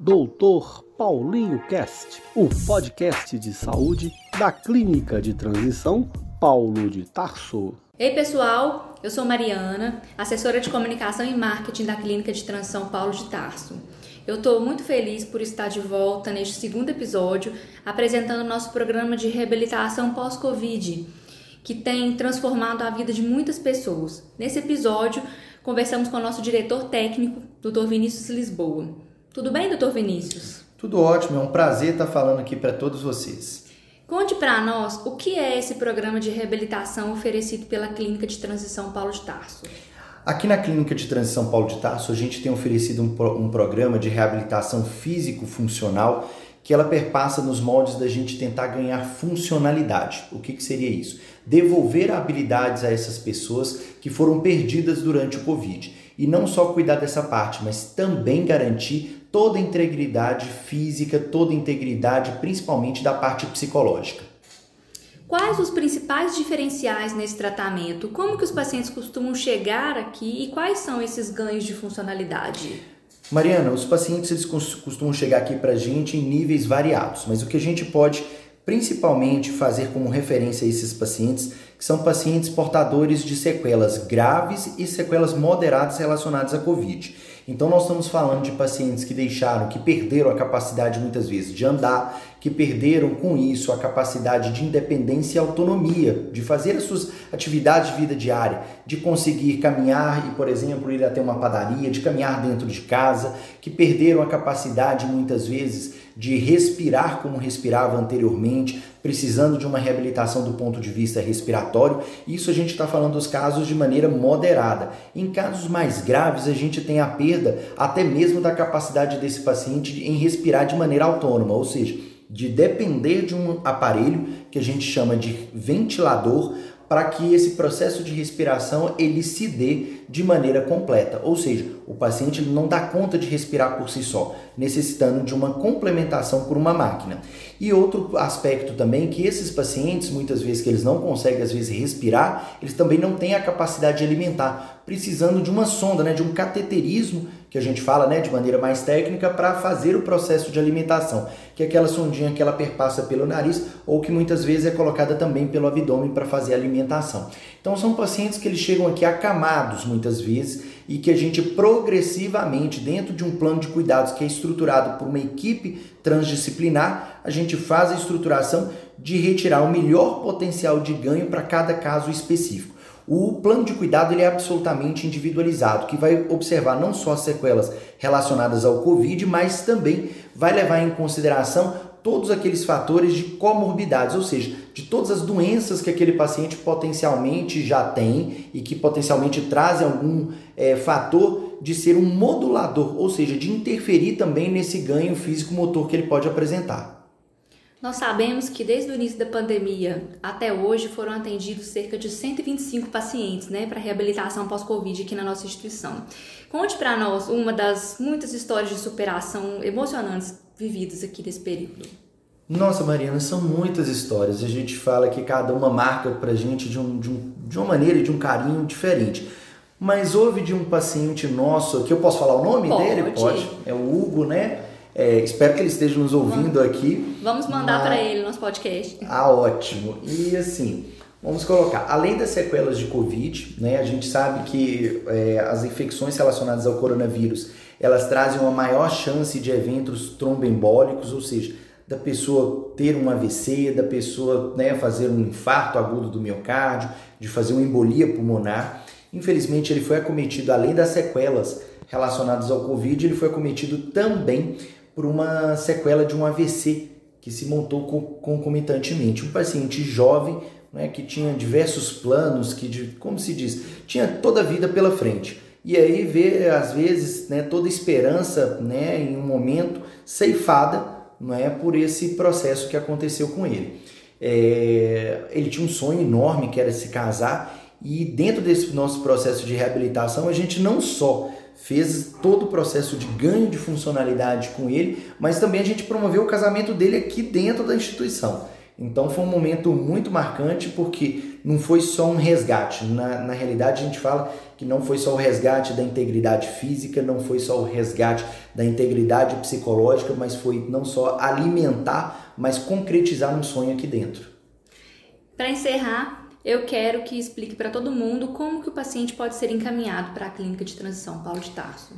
Doutor Paulinho Cast, o podcast de saúde da Clínica de Transição Paulo de Tarso. Ei pessoal, eu sou Mariana, assessora de comunicação e marketing da Clínica de Transição Paulo de Tarso. Eu estou muito feliz por estar de volta neste segundo episódio apresentando nosso programa de reabilitação pós-Covid, que tem transformado a vida de muitas pessoas. Nesse episódio, conversamos com o nosso diretor técnico, Dr. Vinícius Lisboa. Tudo bem, Dr. Vinícius? Tudo ótimo, é um prazer estar falando aqui para todos vocês. Conte para nós o que é esse programa de reabilitação oferecido pela Clínica de Transição Paulo de Tarso. Aqui na Clínica de Transição Paulo de Tarso, a gente tem oferecido um, pro, um programa de reabilitação físico-funcional que ela perpassa nos moldes da gente tentar ganhar funcionalidade. O que, que seria isso? Devolver habilidades a essas pessoas que foram perdidas durante o Covid. E não só cuidar dessa parte, mas também garantir toda a integridade física, toda a integridade, principalmente da parte psicológica. Quais os principais diferenciais nesse tratamento? Como que os pacientes costumam chegar aqui e quais são esses ganhos de funcionalidade? Mariana, os pacientes eles costumam chegar aqui para a gente em níveis variados, mas o que a gente pode principalmente fazer como referência a esses pacientes, que são pacientes portadores de sequelas graves e sequelas moderadas relacionadas à Covid. Então nós estamos falando de pacientes que deixaram, que perderam a capacidade muitas vezes de andar, que perderam com isso a capacidade de independência e autonomia, de fazer as suas atividades de vida diária, de conseguir caminhar e, por exemplo, ir até uma padaria, de caminhar dentro de casa, que perderam a capacidade muitas vezes de respirar como respirava anteriormente, precisando de uma reabilitação do ponto de vista respiratório. Isso a gente está falando dos casos de maneira moderada. Em casos mais graves, a gente tem a perda até mesmo da capacidade desse paciente em respirar de maneira autônoma, ou seja, de depender de um aparelho que a gente chama de ventilador para que esse processo de respiração ele se dê de maneira completa, ou seja, o paciente não dá conta de respirar por si só, necessitando de uma complementação por uma máquina. E outro aspecto também que esses pacientes, muitas vezes que eles não conseguem às vezes respirar, eles também não têm a capacidade de alimentar, precisando de uma sonda, né, de um cateterismo que a gente fala né, de maneira mais técnica, para fazer o processo de alimentação, que é aquela sondinha que ela perpassa pelo nariz ou que muitas vezes é colocada também pelo abdômen para fazer a alimentação. Então são pacientes que eles chegam aqui acamados muitas vezes e que a gente progressivamente, dentro de um plano de cuidados que é estruturado por uma equipe transdisciplinar, a gente faz a estruturação de retirar o melhor potencial de ganho para cada caso específico. O plano de cuidado ele é absolutamente individualizado, que vai observar não só as sequelas relacionadas ao Covid, mas também vai levar em consideração todos aqueles fatores de comorbidades, ou seja, de todas as doenças que aquele paciente potencialmente já tem e que potencialmente trazem algum é, fator de ser um modulador, ou seja, de interferir também nesse ganho físico-motor que ele pode apresentar. Nós sabemos que desde o início da pandemia até hoje foram atendidos cerca de 125 pacientes né, para reabilitação pós-Covid aqui na nossa instituição. Conte para nós uma das muitas histórias de superação emocionantes vividas aqui nesse período. Nossa, Mariana, são muitas histórias. A gente fala que cada uma marca para a gente de, um, de, um, de uma maneira e de um carinho diferente. Mas houve de um paciente nosso, que eu posso falar o nome Pode. dele? Pode. É o Hugo, né? É, espero que ele esteja nos ouvindo vamos, aqui. Vamos mandar para ele nosso podcast. Ah, ótimo. E assim, vamos colocar, além das sequelas de Covid, né, a gente sabe que é, as infecções relacionadas ao coronavírus, elas trazem uma maior chance de eventos tromboembólicos, ou seja, da pessoa ter um AVC, da pessoa né, fazer um infarto agudo do miocárdio, de fazer uma embolia pulmonar. Infelizmente, ele foi acometido, além das sequelas relacionadas ao Covid, ele foi acometido também por uma sequela de um AVC que se montou concomitantemente. Um paciente jovem né, que tinha diversos planos, que, como se diz, tinha toda a vida pela frente. E aí vê, às vezes, né, toda esperança né, em um momento ceifada é por esse processo que aconteceu com ele. É, ele tinha um sonho enorme que era se casar e dentro desse nosso processo de reabilitação a gente não só fez todo o processo de ganho de funcionalidade com ele, mas também a gente promoveu o casamento dele aqui dentro da instituição. Então foi um momento muito marcante porque não foi só um resgate. Na, na realidade, a gente fala que não foi só o resgate da integridade física, não foi só o resgate da integridade psicológica, mas foi não só alimentar, mas concretizar um sonho aqui dentro. Para encerrar, eu quero que explique para todo mundo como que o paciente pode ser encaminhado para a clínica de transição Paulo de Tarso.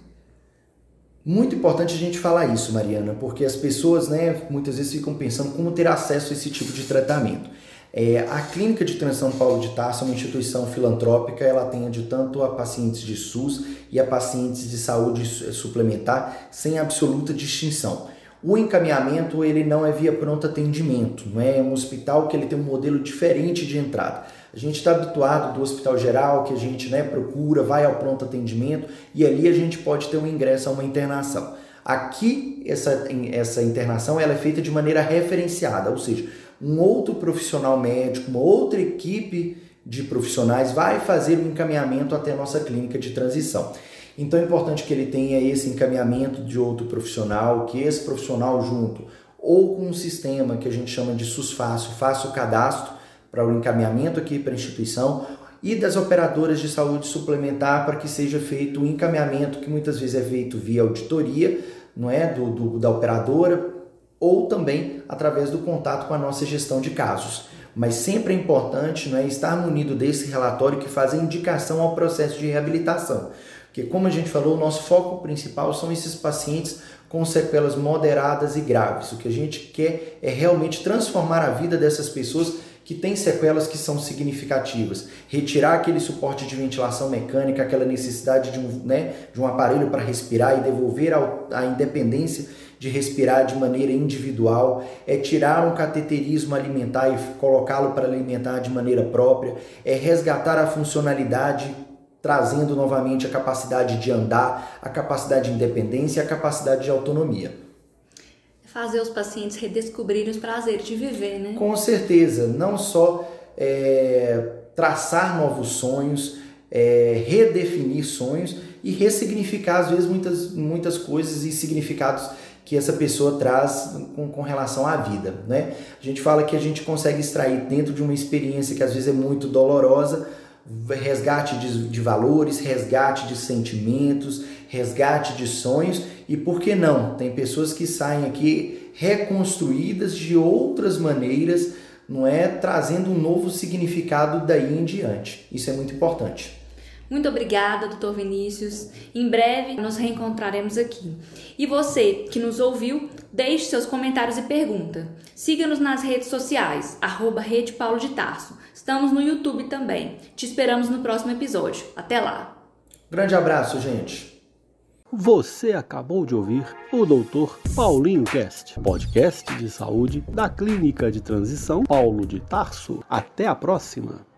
Muito importante a gente falar isso, Mariana, porque as pessoas, né, muitas vezes ficam pensando como ter acesso a esse tipo de tratamento. É, a Clínica de Transição Paulo de Tarso é uma instituição filantrópica, ela atende tanto a pacientes de SUS e a pacientes de saúde suplementar, sem absoluta distinção. O encaminhamento ele não é via pronto atendimento, não é? é um hospital que ele tem um modelo diferente de entrada. A gente está habituado do hospital geral, que a gente né, procura, vai ao pronto atendimento e ali a gente pode ter um ingresso a uma internação. Aqui, essa, essa internação ela é feita de maneira referenciada, ou seja, um outro profissional médico, uma outra equipe de profissionais vai fazer o encaminhamento até a nossa clínica de transição. Então é importante que ele tenha esse encaminhamento de outro profissional, que esse profissional junto ou com um sistema que a gente chama de SUSFácil, faça o cadastro para o encaminhamento aqui para a instituição e das operadoras de saúde suplementar para que seja feito o um encaminhamento que muitas vezes é feito via auditoria, não é, do, do, da operadora ou também através do contato com a nossa gestão de casos. Mas sempre é importante não é, estar munido desse relatório que faz a indicação ao processo de reabilitação. Porque, como a gente falou, o nosso foco principal são esses pacientes com sequelas moderadas e graves. O que a gente quer é realmente transformar a vida dessas pessoas que têm sequelas que são significativas. Retirar aquele suporte de ventilação mecânica, aquela necessidade de um, né, de um aparelho para respirar e devolver a, a independência de respirar de maneira individual, é tirar um cateterismo alimentar e colocá-lo para alimentar de maneira própria, é resgatar a funcionalidade trazendo novamente a capacidade de andar, a capacidade de independência e a capacidade de autonomia. Fazer os pacientes redescobrirem os prazeres de viver, né? Com certeza, não só é, traçar novos sonhos, é, redefinir sonhos e ressignificar, às vezes, muitas, muitas coisas e significados que essa pessoa traz com, com relação à vida. Né? A gente fala que a gente consegue extrair dentro de uma experiência que às vezes é muito dolorosa, resgate de, de valores, resgate de sentimentos, resgate de sonhos e por que não? Tem pessoas que saem aqui reconstruídas de outras maneiras, não é? Trazendo um novo significado daí em diante. Isso é muito importante. Muito obrigada, doutor Vinícius. Em breve nos reencontraremos aqui. E você que nos ouviu, deixe seus comentários e pergunta. Siga-nos nas redes sociais, arroba Rede Paulo de Tarso. Estamos no YouTube também. Te esperamos no próximo episódio. Até lá. Grande abraço, gente. Você acabou de ouvir o Dr. Paulinho Cast, podcast de saúde da Clínica de Transição Paulo de Tarso. Até a próxima.